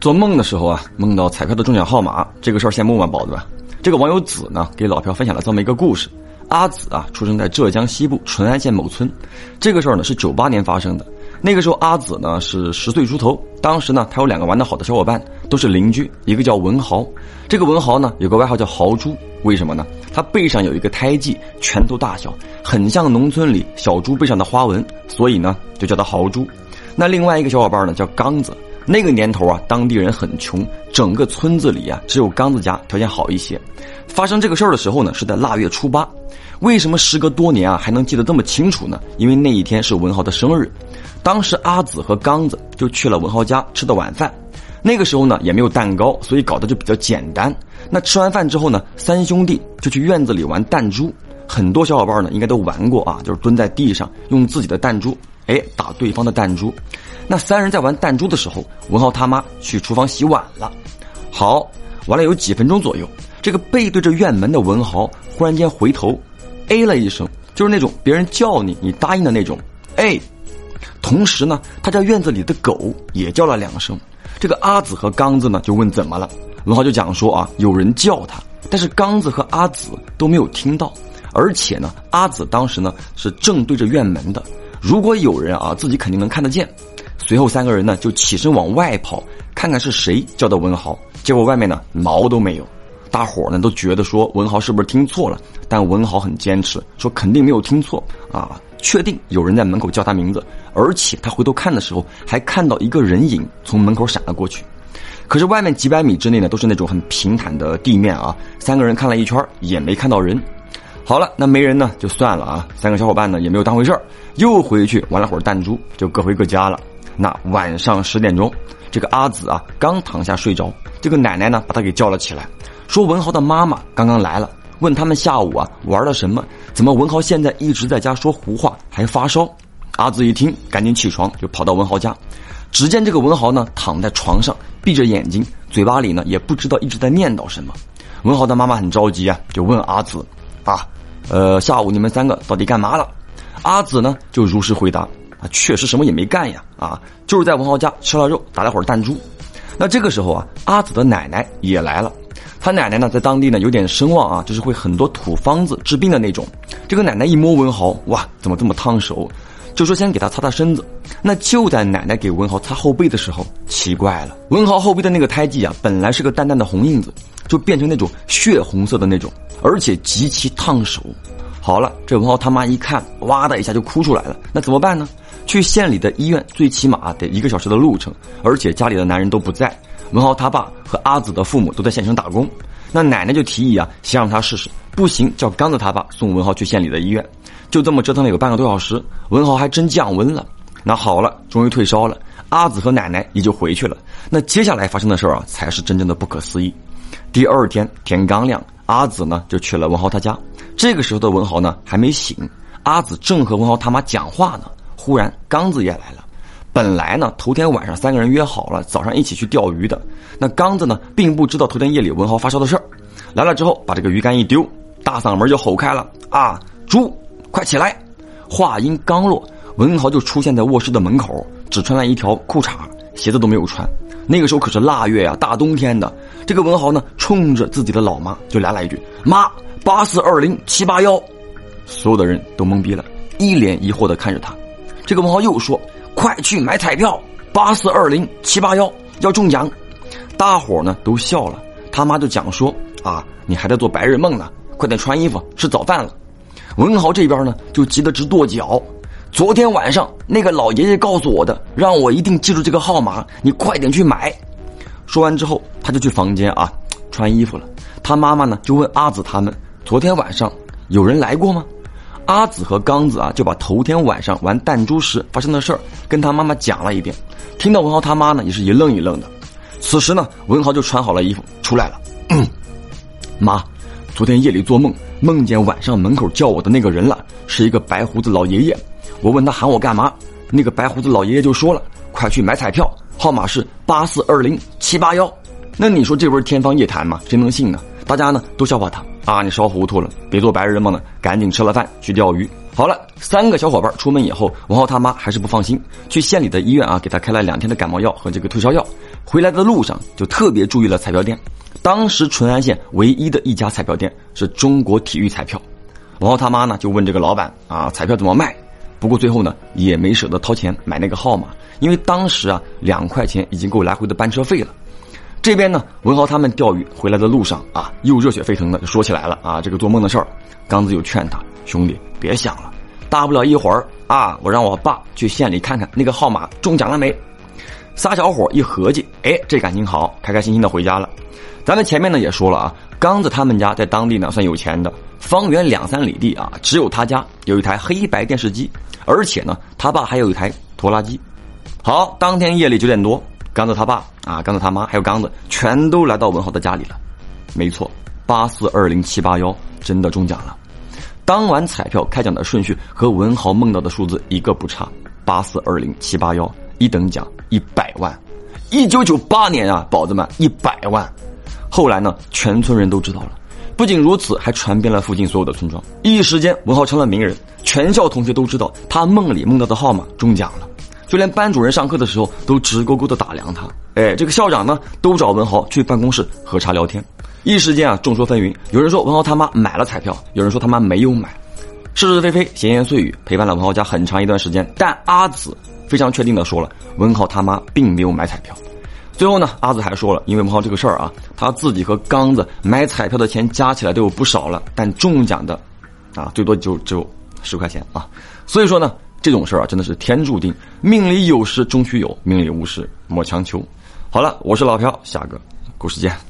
做梦的时候啊，梦到彩票的中奖号码，这个事儿先默默保对吧？这个网友子呢，给老朴分享了这么一个故事。阿子啊，出生在浙江西部淳安县某村。这个事儿呢是九八年发生的。那个时候阿子呢是十岁出头。当时呢，他有两个玩得好的小伙伴，都是邻居，一个叫文豪。这个文豪呢有个外号叫豪猪，为什么呢？他背上有一个胎记，拳头大小，很像农村里小猪背上的花纹，所以呢就叫他豪猪。那另外一个小伙伴呢叫刚子。那个年头啊，当地人很穷，整个村子里啊，只有刚子家条件好一些。发生这个事儿的时候呢，是在腊月初八。为什么时隔多年啊，还能记得这么清楚呢？因为那一天是文豪的生日。当时阿紫和刚子就去了文豪家吃的晚饭。那个时候呢，也没有蛋糕，所以搞得就比较简单。那吃完饭之后呢，三兄弟就去院子里玩弹珠。很多小伙伴呢，应该都玩过啊，就是蹲在地上用自己的弹珠，哎，打对方的弹珠。那三人在玩弹珠的时候，文豪他妈去厨房洗碗了。好，玩了有几分钟左右，这个背对着院门的文豪忽然间回头，哎了一声，就是那种别人叫你，你答应的那种，哎。同时呢，他家院子里的狗也叫了两声。这个阿紫和刚子呢就问怎么了，文豪就讲说啊，有人叫他，但是刚子和阿紫都没有听到，而且呢，阿紫当时呢是正对着院门的，如果有人啊，自己肯定能看得见。随后三个人呢就起身往外跑，看看是谁叫的文豪。结果外面呢毛都没有，大伙呢都觉得说文豪是不是听错了？但文豪很坚持，说肯定没有听错啊，确定有人在门口叫他名字，而且他回头看的时候还看到一个人影从门口闪了过去。可是外面几百米之内呢都是那种很平坦的地面啊，三个人看了一圈也没看到人。好了，那没人呢就算了啊，三个小伙伴呢也没有当回事儿，又回去玩了会儿弹珠，就各回各家了。那晚上十点钟，这个阿紫啊刚躺下睡着，这个奶奶呢把他给叫了起来，说文豪的妈妈刚刚来了，问他们下午啊玩了什么，怎么文豪现在一直在家说胡话，还发烧。阿紫一听，赶紧起床就跑到文豪家，只见这个文豪呢躺在床上，闭着眼睛，嘴巴里呢也不知道一直在念叨什么。文豪的妈妈很着急啊，就问阿紫，啊，呃，下午你们三个到底干嘛了？阿紫呢就如实回答。啊，确实什么也没干呀！啊，就是在文豪家吃了肉，打了会儿弹珠。那这个时候啊，阿紫的奶奶也来了。他奶奶呢，在当地呢有点声望啊，就是会很多土方子治病的那种。这个奶奶一摸文豪，哇，怎么这么烫手？就说先给他擦擦身子。那就在奶奶给文豪擦后背的时候，奇怪了，文豪后背的那个胎记啊，本来是个淡淡的红印子，就变成那种血红色的那种，而且极其烫手。好了，这文豪他妈一看，哇的一下就哭出来了。那怎么办呢？去县里的医院，最起码得一个小时的路程，而且家里的男人都不在。文豪他爸和阿紫的父母都在县城打工，那奶奶就提议啊，先让他试试，不行叫刚子他爸送文豪去县里的医院。就这么折腾了有半个多小时，文豪还真降温了。那好了，终于退烧了，阿紫和奶奶也就回去了。那接下来发生的事儿啊，才是真正的不可思议。第二天天刚亮，阿紫呢就去了文豪他家。这个时候的文豪呢还没醒，阿紫正和文豪他妈讲话呢。忽然，刚子也来了。本来呢，头天晚上三个人约好了早上一起去钓鱼的。那刚子呢，并不知道头天夜里文豪发烧的事儿。来了之后，把这个鱼竿一丢，大嗓门就吼开了：“啊，猪，快起来！”话音刚落，文豪就出现在卧室的门口，只穿了一条裤衩，鞋子都没有穿。那个时候可是腊月呀，大冬天的。这个文豪呢，冲着自己的老妈就来了一句：“妈，八四二零七八幺。”所有的人都懵逼了，一脸疑惑的看着他。这个文豪又说：“快去买彩票，八四二零七八幺要中奖。”大伙呢都笑了。他妈就讲说：“啊，你还在做白日梦呢，快点穿衣服吃早饭了。”文豪这边呢就急得直跺脚。昨天晚上那个老爷爷告诉我的，让我一定记住这个号码，你快点去买。说完之后，他就去房间啊穿衣服了。他妈妈呢就问阿紫他们：“昨天晚上有人来过吗？”阿紫和刚子啊，就把头天晚上玩弹珠时发生的事儿跟他妈妈讲了一遍。听到文豪他妈呢，也是一愣一愣的。此时呢，文豪就穿好了衣服出来了。妈，昨天夜里做梦，梦见晚上门口叫我的那个人了，是一个白胡子老爷爷。我问他喊我干嘛，那个白胡子老爷爷就说了：“快去买彩票，号码是八四二零七八幺。”那你说这不是天方夜谭吗？谁能信呢？大家呢都笑话他。啊，你烧糊涂了，别做白日梦了，赶紧吃了饭去钓鱼。好了，三个小伙伴出门以后，文浩他妈还是不放心，去县里的医院啊，给他开了两天的感冒药和这个退烧药。回来的路上就特别注意了彩票店。当时淳安县唯一的一家彩票店是中国体育彩票。文浩他妈呢就问这个老板啊，彩票怎么卖？不过最后呢也没舍得掏钱买那个号码，因为当时啊两块钱已经够来回的班车费了。这边呢，文豪他们钓鱼回来的路上啊，又热血沸腾的说起来了啊，这个做梦的事儿。刚子又劝他兄弟别想了，大不了一会儿啊，我让我爸去县里看看那个号码中奖了没。仨小伙一合计，哎，这感情好，开开心心的回家了。咱们前面呢也说了啊，刚子他们家在当地呢算有钱的，方圆两三里地啊，只有他家有一台黑白电视机，而且呢，他爸还有一台拖拉机。好，当天夜里九点多，刚子他爸啊，刚子他妈还有刚子全都来到文豪的家里了。没错，八四二零七八幺真的中奖了。当晚彩票开奖的顺序和文豪梦到的数字一个不差，八四二零七八幺一等奖一百万。一九九八年啊，宝子们一百万。后来呢，全村人都知道了。不仅如此，还传遍了附近所有的村庄。一时间，文浩成了名人，全校同学都知道他梦里梦到的号码中奖了。就连班主任上课的时候都直勾勾的打量他。哎，这个校长呢，都找文豪去办公室喝茶聊天。一时间啊，众说纷纭。有人说文豪他妈买了彩票，有人说他妈没有买。是是非非，闲言碎语陪伴了文豪家很长一段时间。但阿紫非常确定的说了，文豪他妈并没有买彩票。最后呢，阿紫还说了，因为文豪这个事儿啊，他自己和刚子买彩票的钱加起来都有不少了，但中奖的，啊，最多就只有十块钱啊。所以说呢，这种事儿啊，真的是天注定，命里有时终须有，命里无时莫强求。好了，我是老朴，下个故事见。